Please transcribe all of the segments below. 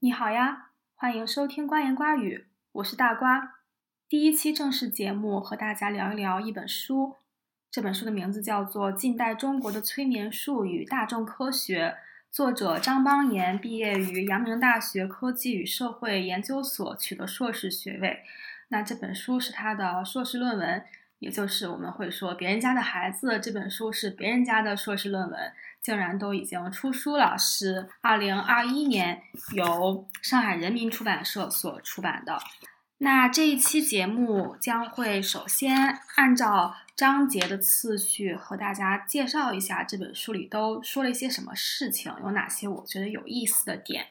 你好呀，欢迎收听瓜言瓜语，我是大瓜。第一期正式节目和大家聊一聊一本书，这本书的名字叫做《近代中国的催眠术与大众科学》，作者张邦彦毕业于阳明大学科技与社会研究所，取得硕士学位。那这本书是他的硕士论文。也就是我们会说别人家的孩子这本书是别人家的硕士论文，竟然都已经出书了，是二零二一年由上海人民出版社所出版的。那这一期节目将会首先按照章节的次序和大家介绍一下这本书里都说了一些什么事情，有哪些我觉得有意思的点，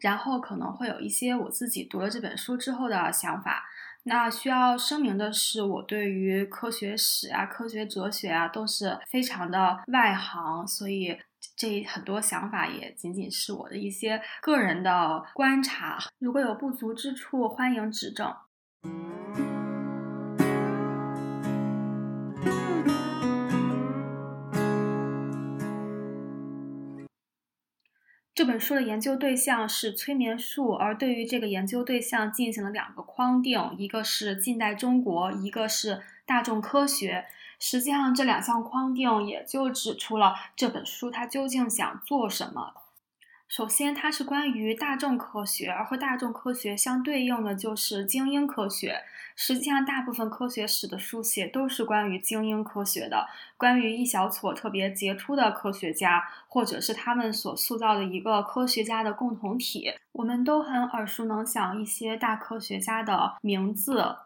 然后可能会有一些我自己读了这本书之后的想法。那需要声明的是，我对于科学史啊、科学哲学啊都是非常的外行，所以这很多想法也仅仅是我的一些个人的观察。如果有不足之处，欢迎指正。这本书的研究对象是催眠术，而对于这个研究对象进行了两个框定，一个是近代中国，一个是大众科学。实际上，这两项框定也就指出了这本书它究竟想做什么。首先，它是关于大众科学，而和大众科学相对应的就是精英科学。实际上，大部分科学史的书写都是关于精英科学的，关于一小撮特别杰出的科学家，或者是他们所塑造的一个科学家的共同体。我们都很耳熟能详一些大科学家的名字，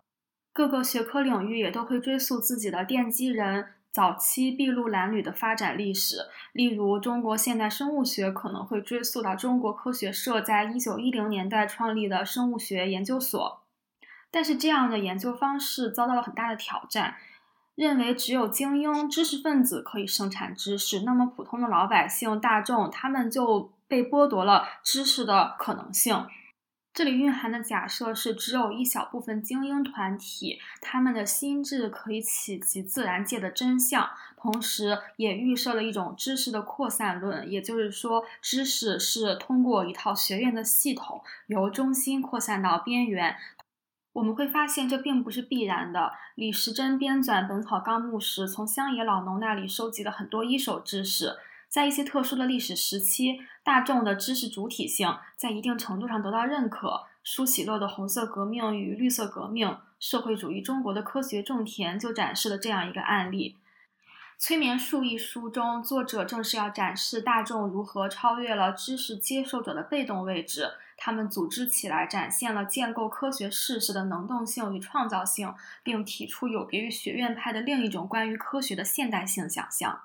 各个学科领域也都会追溯自己的奠基人。早期筚路蓝缕的发展历史，例如中国现代生物学可能会追溯到中国科学社在一九一零年代创立的生物学研究所。但是这样的研究方式遭到了很大的挑战，认为只有精英知识分子可以生产知识，那么普通的老百姓大众他们就被剥夺了知识的可能性。这里蕴含的假设是，只有一小部分精英团体，他们的心智可以企及自然界的真相，同时也预设了一种知识的扩散论，也就是说，知识是通过一套学院的系统，由中心扩散到边缘。我们会发现，这并不是必然的。李时珍编纂《本草纲目》时，从乡野老农那里收集了很多一手知识。在一些特殊的历史时期，大众的知识主体性在一定程度上得到认可。舒启洛的《红色革命与绿色革命：社会主义中国的科学种田》就展示了这样一个案例。《催眠术》一书中，作者正是要展示大众如何超越了知识接受者的被动位置，他们组织起来，展现了建构科学事实的能动性与创造性，并提出有别于学院派的另一种关于科学的现代性想象。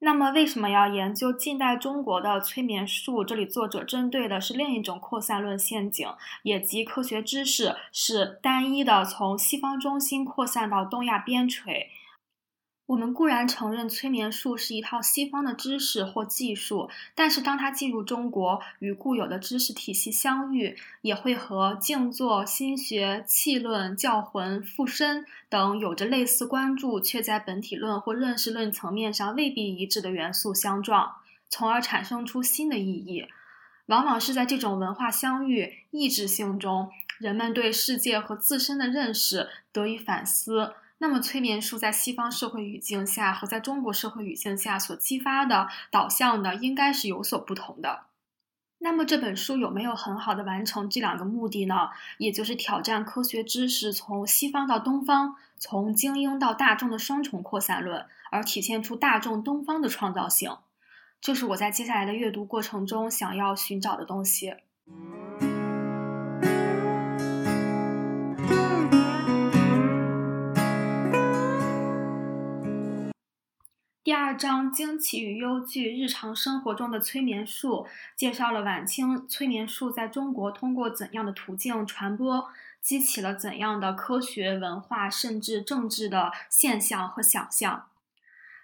那么，为什么要研究近代中国的催眠术？这里作者针对的是另一种扩散论陷阱，也即科学知识是单一的从西方中心扩散到东亚边陲。我们固然承认催眠术是一套西方的知识或技术，但是当它进入中国，与固有的知识体系相遇，也会和静坐、心学、气论、教魂、附身等有着类似关注却在本体论或认识论层面上未必一致的元素相撞，从而产生出新的意义。往往是在这种文化相遇、意志性中，人们对世界和自身的认识得以反思。那么，催眠术在西方社会语境下和在中国社会语境下所激发的导向的，应该是有所不同的。那么，这本书有没有很好的完成这两个目的呢？也就是挑战科学知识从西方到东方，从精英到大众的双重扩散论，而体现出大众东方的创造性，这是我在接下来的阅读过程中想要寻找的东西。第二章《惊奇与忧惧：日常生活中的催眠术》介绍了晚清催眠术在中国通过怎样的途径传播，激起了怎样的科学、文化甚至政治的现象和想象。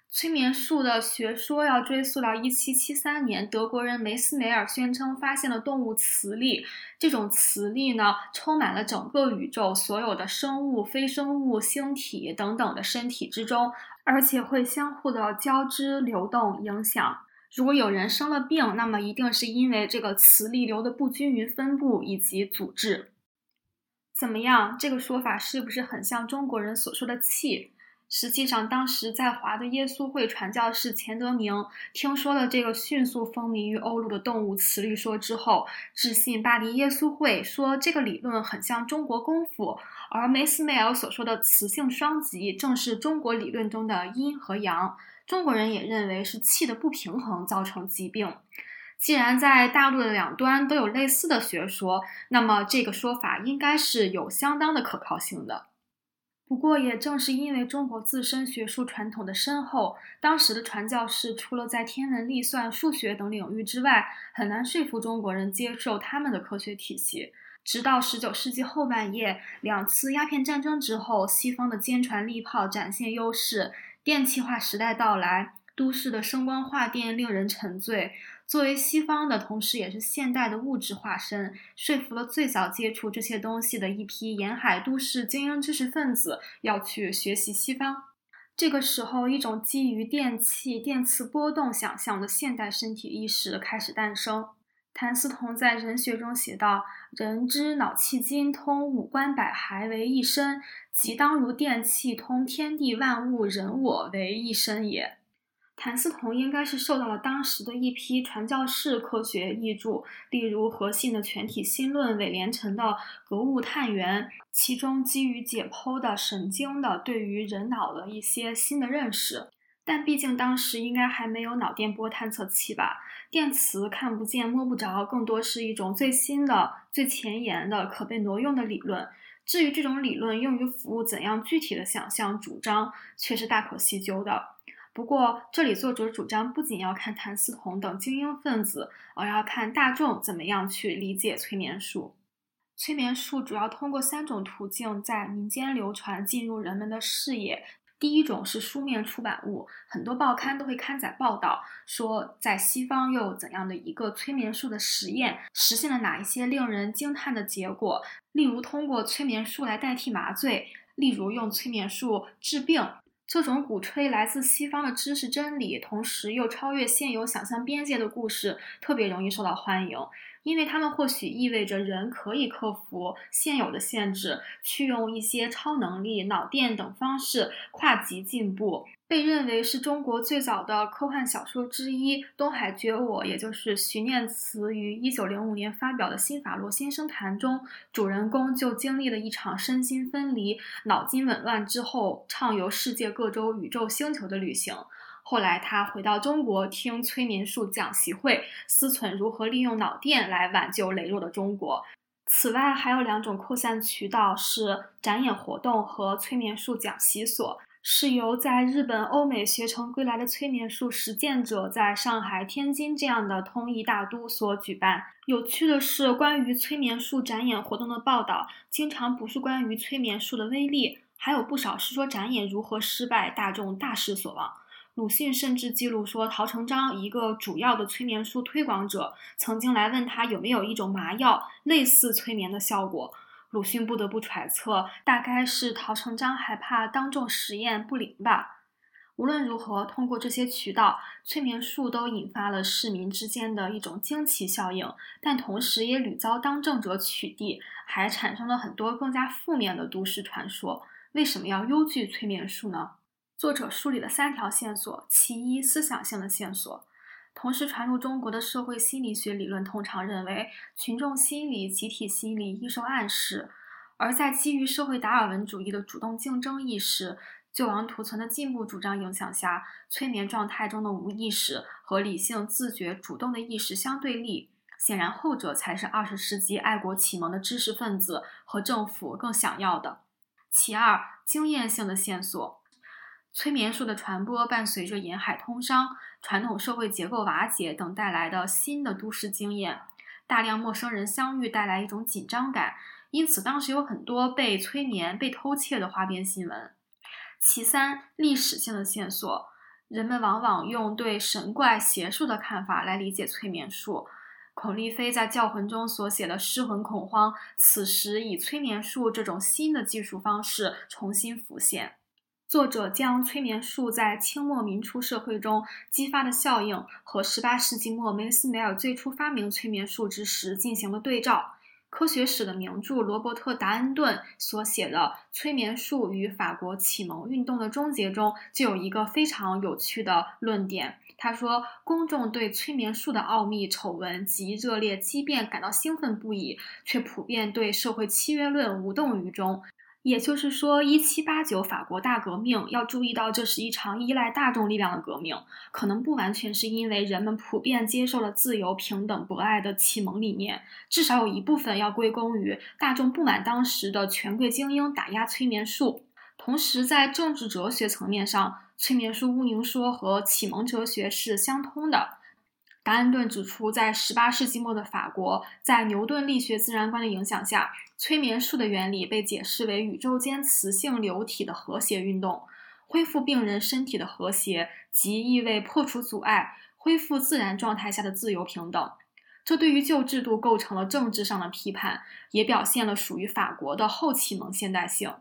催眠术的学说要追溯到1773年，德国人梅斯梅尔宣称发现了动物磁力。这种磁力呢，充满了整个宇宙所有的生物、非生物、星体等等的身体之中，而且会相互的交织、流动、影响。如果有人生了病，那么一定是因为这个磁力流的不均匀分布以及阻滞。怎么样？这个说法是不是很像中国人所说的气？实际上，当时在华的耶稣会传教士钱德明听说了这个迅速风靡于欧陆的动物磁力说之后，致信巴黎耶稣会，说这个理论很像中国功夫，而梅斯梅尔所说的磁性双极正是中国理论中的阴和阳。中国人也认为是气的不平衡造成疾病。既然在大陆的两端都有类似的学说，那么这个说法应该是有相当的可靠性的。不过，也正是因为中国自身学术传统的深厚，当时的传教士除了在天文、历算、数学等领域之外，很难说服中国人接受他们的科学体系。直到十九世纪后半叶，两次鸦片战争之后，西方的坚船利炮展现优势。电气化时代到来，都市的声光化电令人沉醉。作为西方的，同时也是现代的物质化身，说服了最早接触这些东西的一批沿海都市精英知识分子要去学习西方。这个时候，一种基于电气、电磁波动想象的现代身体意识开始诞生。谭嗣同在《人学》中写道：“人之脑气筋通五官百骸为一身，即当如电气通天地万物人我为一身也。”谭嗣同应该是受到了当时的一批传教士科学译著，例如何信的《全体心论》、韦连成的《格物探源》，其中基于解剖的神经的对于人脑的一些新的认识。但毕竟当时应该还没有脑电波探测器吧？电磁看不见摸不着，更多是一种最新的、最前沿的可被挪用的理论。至于这种理论用于服务怎样具体的想象主张，却是大可细究的。不过，这里作者主张不仅要看谭嗣同等精英分子，而要看大众怎么样去理解催眠术。催眠术主要通过三种途径在民间流传，进入人们的视野。第一种是书面出版物，很多报刊都会刊载报道，说在西方又有怎样的一个催眠术的实验，实现了哪一些令人惊叹的结果。例如，通过催眠术来代替麻醉；例如，用催眠术治病。这种鼓吹来自西方的知识真理，同时又超越现有想象边界的故事，特别容易受到欢迎。因为他们或许意味着人可以克服现有的限制，去用一些超能力、脑电等方式跨级进步。被认为是中国最早的科幻小说之一，《东海觉我》，也就是徐念慈于一九零五年发表的《新法罗先生谈》中，主人公就经历了一场身心分离、脑筋紊乱之后，畅游世界各州宇宙星球的旅行。后来，他回到中国听催眠术讲习会，思忖如何利用脑电来挽救羸弱的中国。此外，还有两种扩散渠道是展演活动和催眠术讲习所，是由在日本、欧美学成归来的催眠术实践者在上海、天津这样的通译大都所举办。有趣的是，关于催眠术展演活动的报道，经常不是关于催眠术的威力，还有不少是说展演如何失败，大众大失所望。鲁迅甚至记录说，陶成章一个主要的催眠术推广者，曾经来问他有没有一种麻药类似催眠的效果。鲁迅不得不揣测，大概是陶成章害怕当众实验不灵吧。无论如何，通过这些渠道，催眠术都引发了市民之间的一种惊奇效应，但同时也屡遭当政者取缔，还产生了很多更加负面的都市传说。为什么要忧惧催眠术呢？作者梳理了三条线索：其一，思想性的线索。同时传入中国的社会心理学理论通常认为，群众心理、集体心理易受暗示；而在基于社会达尔文主义的主动竞争意识、救亡图存的进步主张影响下，催眠状态中的无意识和理性、自觉、主动的意识相对立。显然，后者才是二十世纪爱国启蒙的知识分子和政府更想要的。其二，经验性的线索。催眠术的传播伴随着沿海通商、传统社会结构瓦解等带来的新的都市经验，大量陌生人相遇带来一种紧张感，因此当时有很多被催眠、被偷窃的花边新闻。其三，历史性的线索，人们往往用对神怪邪术的看法来理解催眠术。孔丽菲在《教魂》中所写的失魂恐慌，此时以催眠术这种新的技术方式重新浮现。作者将催眠术在清末民初社会中激发的效应和18世纪末梅斯梅尔最初发明催眠术之时进行了对照。科学史的名著罗伯特·达恩顿所写的《催眠术与法国启蒙运动的终结》中就有一个非常有趣的论点。他说：“公众对催眠术的奥秘、丑闻及热烈激辩感到兴奋不已，却普遍对社会契约论无动于衷。”也就是说，一七八九法国大革命要注意到，这是一场依赖大众力量的革命，可能不完全是因为人们普遍接受了自由、平等、博爱的启蒙理念，至少有一部分要归功于大众不满当时的权贵精英打压催眠术。同时，在政治哲学层面上，催眠术、乌宁说和启蒙哲学是相通的。达恩顿指出，在18世纪末的法国，在牛顿力学自然观的影响下，催眠术的原理被解释为宇宙间磁性流体的和谐运动，恢复病人身体的和谐，即意味破除阻碍，恢复自然状态下的自由平等。这对于旧制度构成了政治上的批判，也表现了属于法国的后启蒙现代性。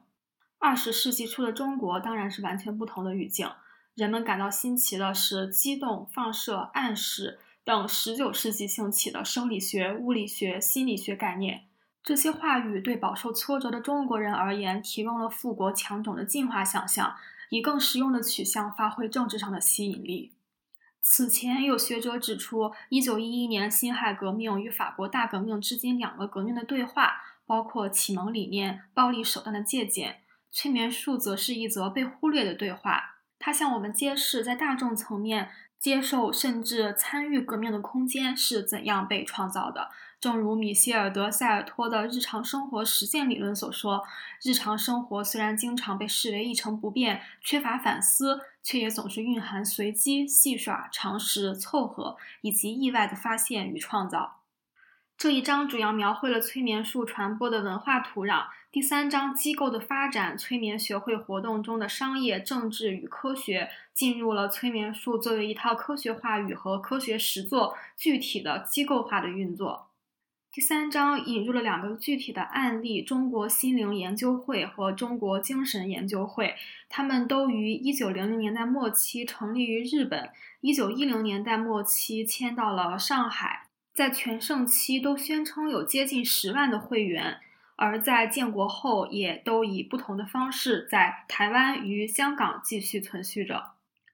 二十世纪初的中国当然是完全不同的语境，人们感到新奇的是激动、放射、暗示。等十九世纪兴起的生理学、物理学、心理学概念，这些话语对饱受挫折的中国人而言，提供了富国强种的进化想象，以更实用的取向发挥政治上的吸引力。此前有学者指出，一九一一年辛亥革命与法国大革命之间两个革命的对话，包括启蒙理念、暴力手段的借鉴，催眠术则是一则被忽略的对话。它向我们揭示，在大众层面。接受甚至参与革命的空间是怎样被创造的？正如米歇尔·德塞尔托的日常生活实践理论所说：“日常生活虽然经常被视为一成不变、缺乏反思，却也总是蕴含随机、戏耍、常识、凑合以及意外的发现与创造。”这一章主要描绘了催眠术传播的文化土壤。第三章机构的发展，催眠学会活动中的商业、政治与科学，进入了催眠术作为一套科学话语和科学实作具体的机构化的运作。第三章引入了两个具体的案例：中国心灵研究会和中国精神研究会，他们都于一九零零年代末期成立于日本，一九一零年代末期迁到了上海，在全盛期都宣称有接近十万的会员。而在建国后，也都以不同的方式在台湾与香港继续存续着。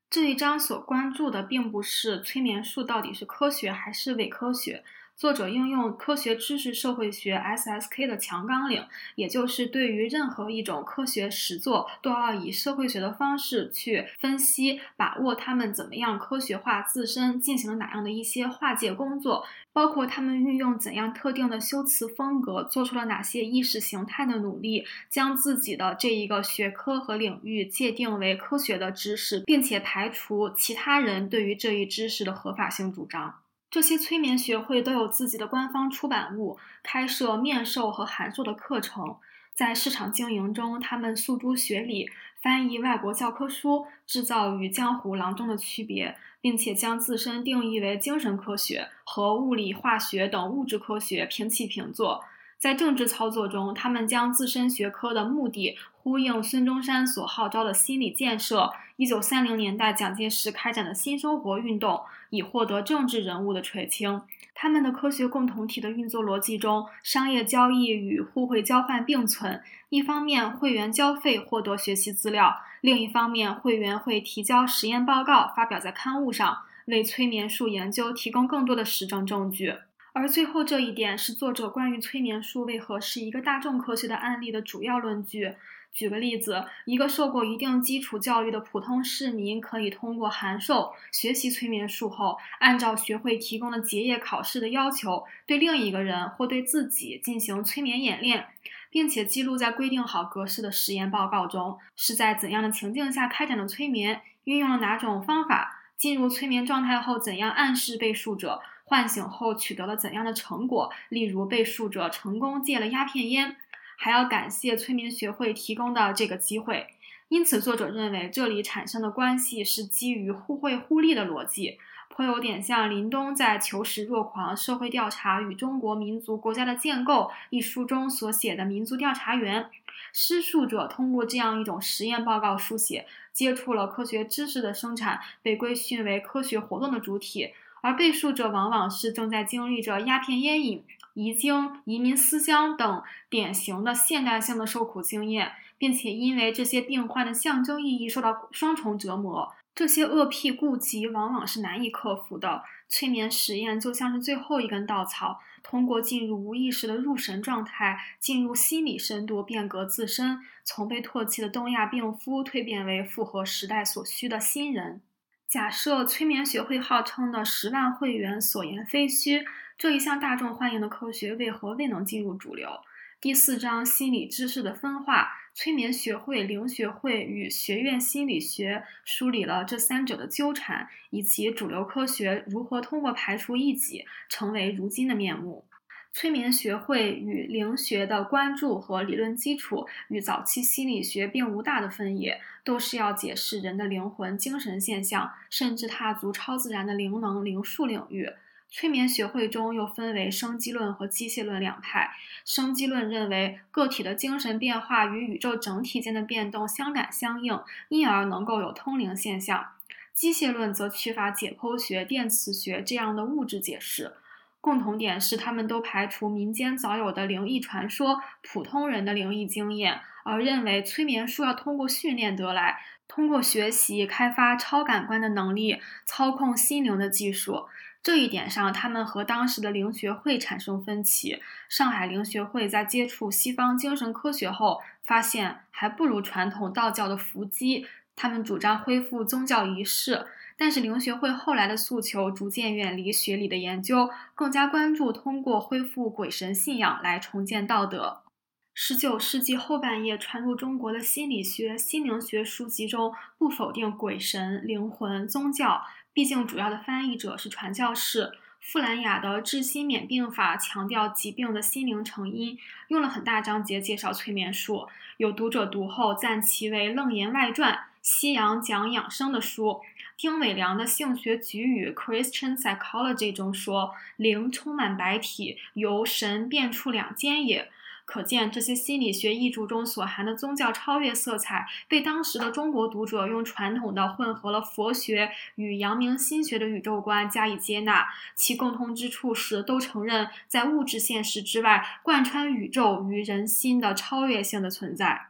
这一章所关注的，并不是催眠术到底是科学还是伪科学。作者应用科学知识社会学 （SSK） 的强纲领，也就是对于任何一种科学实作，都要以社会学的方式去分析、把握他们怎么样科学化自身，进行了哪样的一些化界工作，包括他们运用怎样特定的修辞风格，做出了哪些意识形态的努力，将自己的这一个学科和领域界定为科学的知识，并且排除其他人对于这一知识的合法性主张。这些催眠学会都有自己的官方出版物，开设面授和函授的课程。在市场经营中，他们诉诸学理，翻译外国教科书，制造与江湖郎中的区别，并且将自身定义为精神科学和物理、化学等物质科学平起平坐。在政治操作中，他们将自身学科的目的呼应孙中山所号召的心理建设。一九三零年代，蒋介石开展的新生活运动，以获得政治人物的垂青。他们的科学共同体的运作逻辑中，商业交易与互惠交换并存。一方面，会员交费获得学习资料；另一方面，会员会提交实验报告，发表在刊物上，为催眠术研究提供更多的实证证据。而最后这一点是作者关于催眠术为何是一个大众科学的案例的主要论据。举个例子，一个受过一定基础教育的普通市民，可以通过函授学习催眠术后，按照学会提供的结业考试的要求，对另一个人或对自己进行催眠演练，并且记录在规定好格式的实验报告中，是在怎样的情境下开展的催眠，运用了哪种方法，进入催眠状态后怎样暗示被术者。唤醒后取得了怎样的成果？例如，被术者成功戒了鸦片烟，还要感谢催眠学会提供的这个机会。因此，作者认为这里产生的关系是基于互惠互利的逻辑。颇有点像林东在《求实若狂：社会调查与中国民族国家的建构》一书中所写的民族调查员。施术者通过这样一种实验报告书写，接触了科学知识的生产，被规训为科学活动的主体；而被术者往往是正在经历着鸦片烟瘾、遗精、移民思乡等典型的现代性的受苦经验，并且因为这些病患的象征意义受到双重折磨。这些恶癖痼疾往往是难以克服的。催眠实验就像是最后一根稻草。通过进入无意识的入神状态，进入心理深度，变革自身，从被唾弃的东亚病夫蜕变为符合时代所需的新人。假设催眠学会号称的十万会员所言非虚，这一项大众欢迎的科学为何未能进入主流？第四章心理知识的分化，催眠学会、灵学会与学院心理学梳理了这三者的纠缠，以及主流科学如何通过排除异己成为如今的面目。催眠学会与灵学的关注和理论基础与早期心理学并无大的分野，都是要解释人的灵魂、精神现象，甚至踏足超自然的灵能、灵术领域。催眠学会中又分为生机论和机械论两派。生机论认为个体的精神变化与宇宙整体间的变动相感相应，因而能够有通灵现象。机械论则缺乏解剖学、电磁学这样的物质解释。共同点是，他们都排除民间早有的灵异传说、普通人的灵异经验，而认为催眠术要通过训练得来，通过学习开发超感官的能力，操控心灵的技术。这一点上，他们和当时的灵学会产生分歧。上海灵学会在接触西方精神科学后，发现还不如传统道教的伏击。他们主张恢复宗教仪式，但是灵学会后来的诉求逐渐远离学理的研究，更加关注通过恢复鬼神信仰来重建道德。十九世纪后半叶传入中国的心理学、心灵学书籍中，不否定鬼神、灵魂、宗教。毕竟，主要的翻译者是传教士。富兰雅的治心免病法强调疾病的心灵成因，用了很大章节介绍催眠术。有读者读后赞其为《楞严外传》，西洋讲养生的书。丁伟良的性学局语 （Christian Psychology） 中说：“灵充满白体，由神变出两间也。”可见，这些心理学译著中所含的宗教超越色彩，被当时的中国读者用传统的混合了佛学与阳明心学的宇宙观加以接纳。其共通之处是，都承认在物质现实之外，贯穿宇宙与人心的超越性的存在。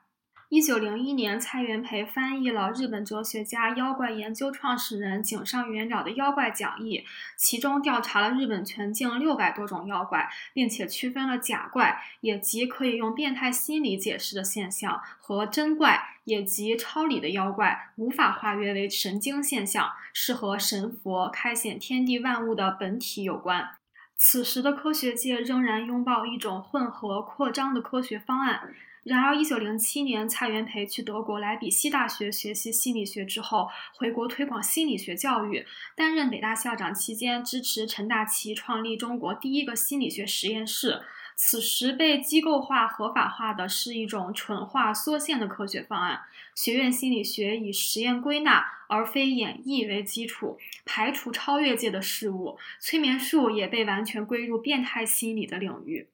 一九零一年，蔡元培翻译了日本哲学家、妖怪研究创始人井上元了的《妖怪讲义》，其中调查了日本全境六百多种妖怪，并且区分了假怪，也即可以用变态心理解释的现象，和真怪，也即超理的妖怪，无法化约为神经现象，是和神佛开显天地万物的本体有关。此时的科学界仍然拥抱一种混合扩张的科学方案。然而，一九零七年，蔡元培去德国莱比锡大学学习心理学之后，回国推广心理学教育。担任北大校长期间，支持陈大奇创立中国第一个心理学实验室。此时被机构化、合法化的是一种纯化、缩限的科学方案。学院心理学以实验归纳而非演绎为基础，排除超越界的事物。催眠术也被完全归入变态心理的领域。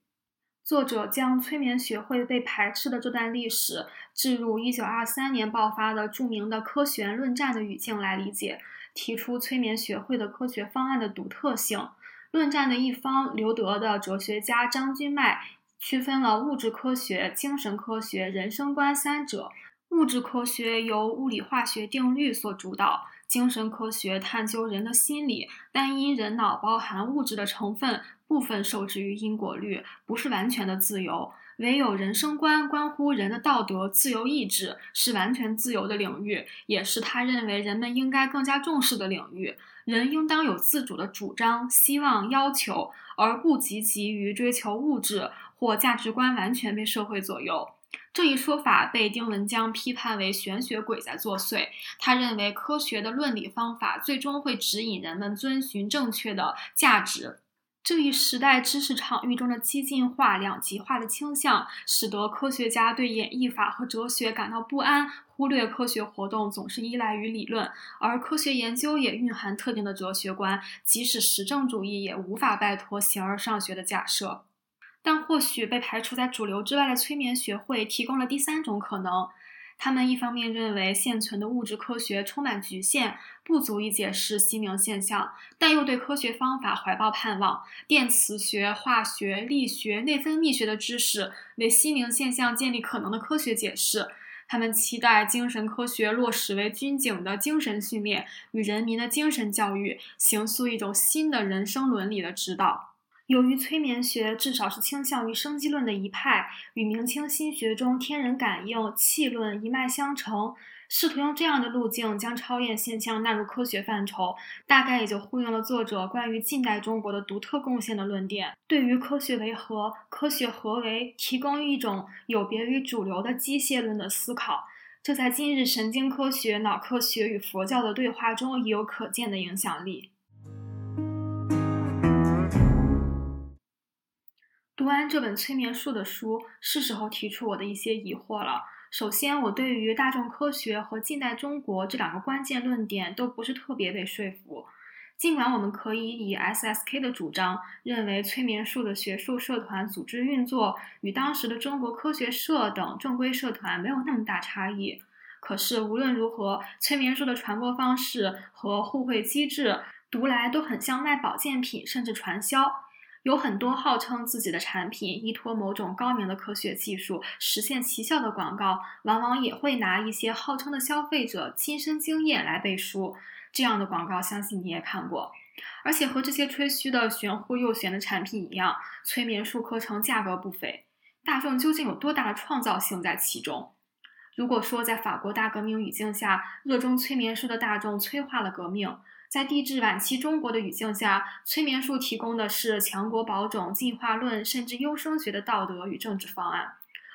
作者将催眠学会被排斥的这段历史置入1923年爆发的著名的科学论战的语境来理解，提出催眠学会的科学方案的独特性。论战的一方，留德的哲学家张君迈区分了物质科学、精神科学、人生观三者。物质科学由物理化学定律所主导，精神科学探究人的心理，但因人脑包含物质的成分。部分受制于因果律，不是完全的自由。唯有人生观关乎人的道德、自由意志，是完全自由的领域，也是他认为人们应该更加重视的领域。人应当有自主的主张、希望、要求，而不积极于追求物质或价值观完全被社会左右。这一说法被丁文江批判为玄学鬼在作祟。他认为科学的论理方法最终会指引人们遵循正确的价值。这一时代知识场域中的激进化、两极化的倾向，使得科学家对演绎法和哲学感到不安，忽略科学活动总是依赖于理论，而科学研究也蕴含特定的哲学观，即使实证主义也无法摆脱形而上学的假设。但或许被排除在主流之外的催眠学会提供了第三种可能。他们一方面认为现存的物质科学充满局限，不足以解释心灵现象，但又对科学方法怀抱盼望。电磁学、化学、力学、内分泌学的知识为心灵现象建立可能的科学解释。他们期待精神科学落实为军警的精神训练与人民的精神教育，形塑一种新的人生伦理的指导。由于催眠学至少是倾向于生机论的一派，与明清心学中天人感应、气论一脉相承，试图用这样的路径将超验现象纳入科学范畴，大概也就呼应了作者关于近代中国的独特贡献的论点，对于科学为何、科学何为提供一种有别于主流的机械论的思考。这在今日神经科学、脑科学与佛教的对话中已有可见的影响力。读完这本催眠术的书，是时候提出我的一些疑惑了。首先，我对于大众科学和近代中国这两个关键论点都不是特别被说服。尽管我们可以以 SSK 的主张认为催眠术的学术社团组织运作与当时的中国科学社等正规社团没有那么大差异，可是无论如何，催眠术的传播方式和互惠机制读来都很像卖保健品，甚至传销。有很多号称自己的产品依托某种高明的科学技术实现奇效的广告，往往也会拿一些号称的消费者亲身经验来背书。这样的广告，相信你也看过。而且和这些吹嘘的玄乎又玄的产品一样，催眠术课程价格不菲。大众究竟有多大的创造性在其中？如果说在法国大革命语境下，热衷催眠术的大众催化了革命。在地质晚期中国的语境下，催眠术提供的是强国保种、进化论甚至优生学的道德与政治方案，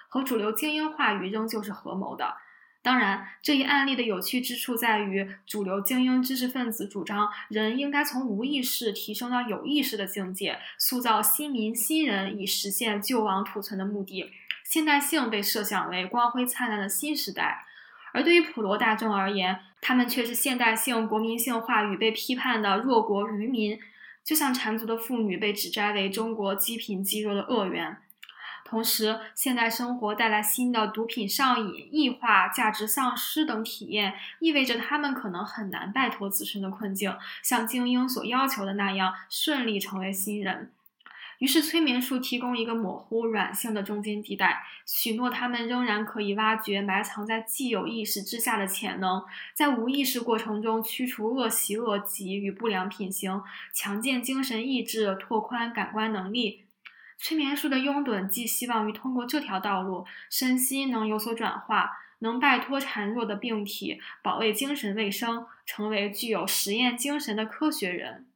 和主流精英话语仍旧是合谋的。当然，这一案例的有趣之处在于，主流精英知识分子主张人应该从无意识提升到有意识的境界，塑造新民新人，以实现救亡图存的目的。现代性被设想为光辉灿烂的新时代。而对于普罗大众而言，他们却是现代性、国民性话语被批判的弱国愚民，就像缠足的妇女被指摘为中国积贫积弱的恶源。同时，现代生活带来新的毒品上瘾、异化、价值丧失等体验，意味着他们可能很难摆脱自身的困境，像精英所要求的那样顺利成为新人。于是，催眠术提供一个模糊、软性的中间地带，许诺他们仍然可以挖掘埋藏在既有意识之下的潜能，在无意识过程中驱除恶习、恶疾与不良品行，强健精神意志，拓宽感官能力。催眠术的拥趸寄希望于通过这条道路，身心能有所转化，能摆脱孱弱的病体，保卫精神卫生，成为具有实验精神的科学人。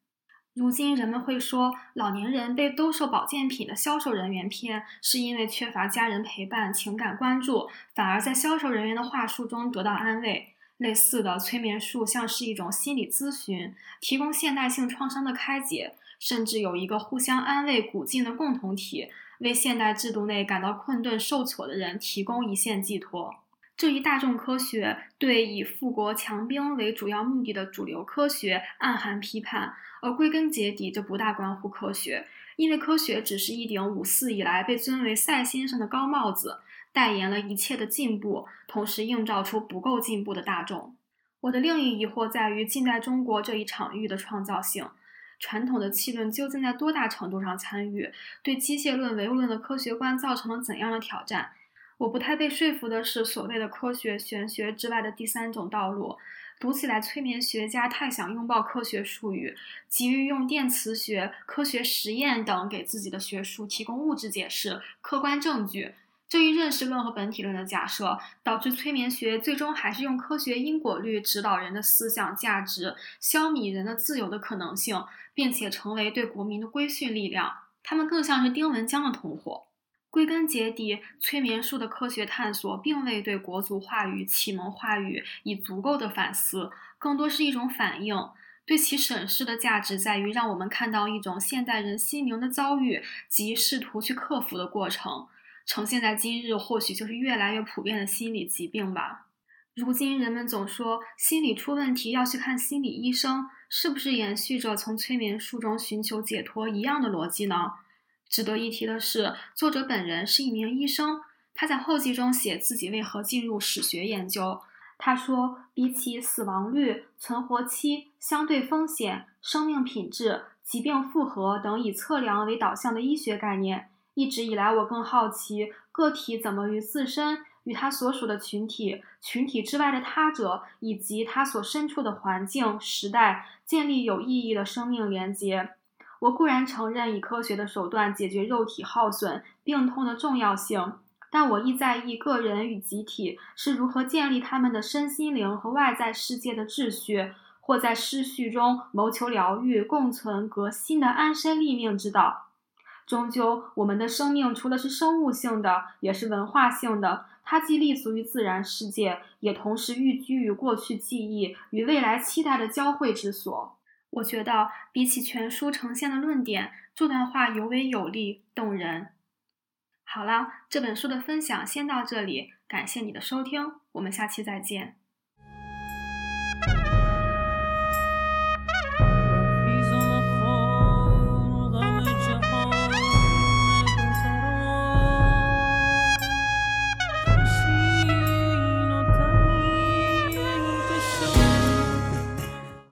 如今人们会说，老年人被兜售保健品的销售人员骗，是因为缺乏家人陪伴、情感关注，反而在销售人员的话术中得到安慰。类似的催眠术像是一种心理咨询，提供现代性创伤的开解，甚至有一个互相安慰、鼓劲的共同体，为现代制度内感到困顿、受挫的人提供一线寄托。这一大众科学对以富国强兵为主要目的的主流科学暗含批判，而归根结底，这不大关乎科学，因为科学只是一顶五四以来被尊为赛先生的高帽子，代言了一切的进步，同时映照出不够进步的大众。我的另一疑惑在于近代中国这一场域的创造性，传统的气论究竟在多大程度上参与，对机械论、唯物论的科学观造成了怎样的挑战？我不太被说服的是，所谓的科学玄学之外的第三种道路。读起来，催眠学家太想拥抱科学术语，急于用电磁学、科学实验等给自己的学术提供物质解释、客观证据。这一认识论和本体论的假设，导致催眠学最终还是用科学因果律指导人的思想价值，消弭人的自由的可能性，并且成为对国民的规训力量。他们更像是丁文江的同伙。归根结底，催眠术的科学探索并未对国族话语、启蒙话语以足够的反思，更多是一种反应。对其审视的价值在于让我们看到一种现代人心灵的遭遇及试图去克服的过程。呈现在今日，或许就是越来越普遍的心理疾病吧。如今人们总说心理出问题要去看心理医生，是不是延续着从催眠术中寻求解脱一样的逻辑呢？值得一提的是，作者本人是一名医生，他在后记中写自己为何进入史学研究。他说，比起死亡率、存活期、相对风险、生命品质、疾病复合等以测量为导向的医学概念，一直以来我更好奇个体怎么与自身。与他所属的群体、群体之外的他者，以及他所身处的环境、时代，建立有意义的生命连接。我固然承认以科学的手段解决肉体耗损、病痛的重要性，但我亦在意个人与集体是如何建立他们的身心灵和外在世界的秩序，或在失序中谋求疗愈、共存、革新的安身立命之道。终究，我们的生命除了是生物性的，也是文化性的。它既立足于自然世界，也同时寓居于过去记忆与未来期待的交汇之所。我觉得，比起全书呈现的论点，这段话尤为有力动人。好了，这本书的分享先到这里，感谢你的收听，我们下期再见。